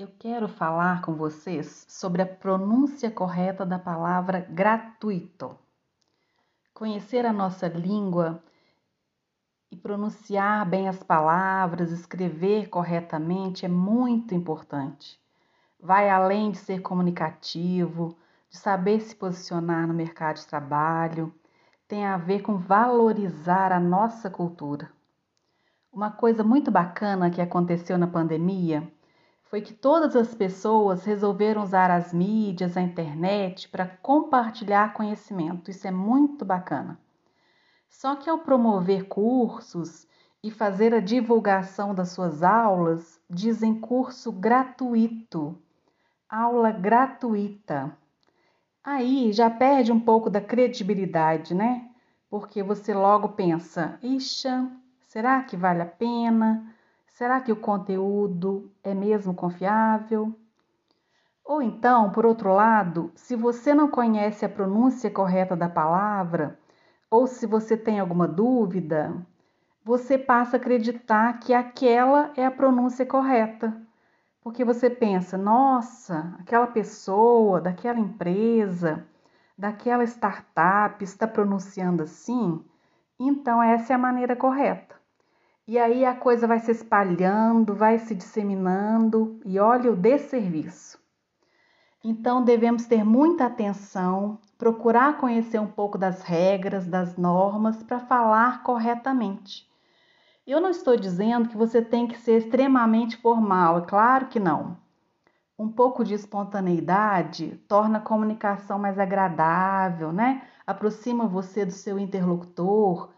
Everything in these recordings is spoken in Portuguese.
Eu quero falar com vocês sobre a pronúncia correta da palavra gratuito. Conhecer a nossa língua e pronunciar bem as palavras, escrever corretamente é muito importante. Vai além de ser comunicativo, de saber se posicionar no mercado de trabalho, tem a ver com valorizar a nossa cultura. Uma coisa muito bacana que aconteceu na pandemia foi que todas as pessoas resolveram usar as mídias, a internet para compartilhar conhecimento. Isso é muito bacana. Só que ao promover cursos e fazer a divulgação das suas aulas, dizem curso gratuito, aula gratuita. Aí já perde um pouco da credibilidade, né? Porque você logo pensa: ixa, será que vale a pena? Será que o conteúdo é mesmo confiável? Ou então, por outro lado, se você não conhece a pronúncia correta da palavra, ou se você tem alguma dúvida, você passa a acreditar que aquela é a pronúncia correta. Porque você pensa, nossa, aquela pessoa, daquela empresa, daquela startup está pronunciando assim, então essa é a maneira correta. E aí a coisa vai se espalhando, vai se disseminando e olha o desserviço. Então devemos ter muita atenção, procurar conhecer um pouco das regras, das normas para falar corretamente. Eu não estou dizendo que você tem que ser extremamente formal, é claro que não. Um pouco de espontaneidade torna a comunicação mais agradável, né? Aproxima você do seu interlocutor,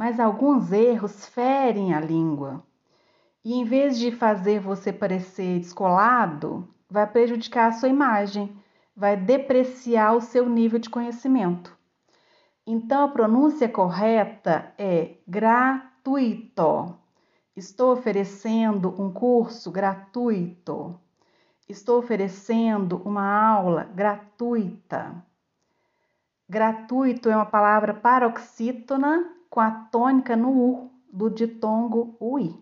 mas alguns erros ferem a língua. E em vez de fazer você parecer descolado, vai prejudicar a sua imagem, vai depreciar o seu nível de conhecimento. Então a pronúncia correta é gratuito. Estou oferecendo um curso gratuito. Estou oferecendo uma aula gratuita. Gratuito é uma palavra paroxítona com a tônica no U do ditongo UI.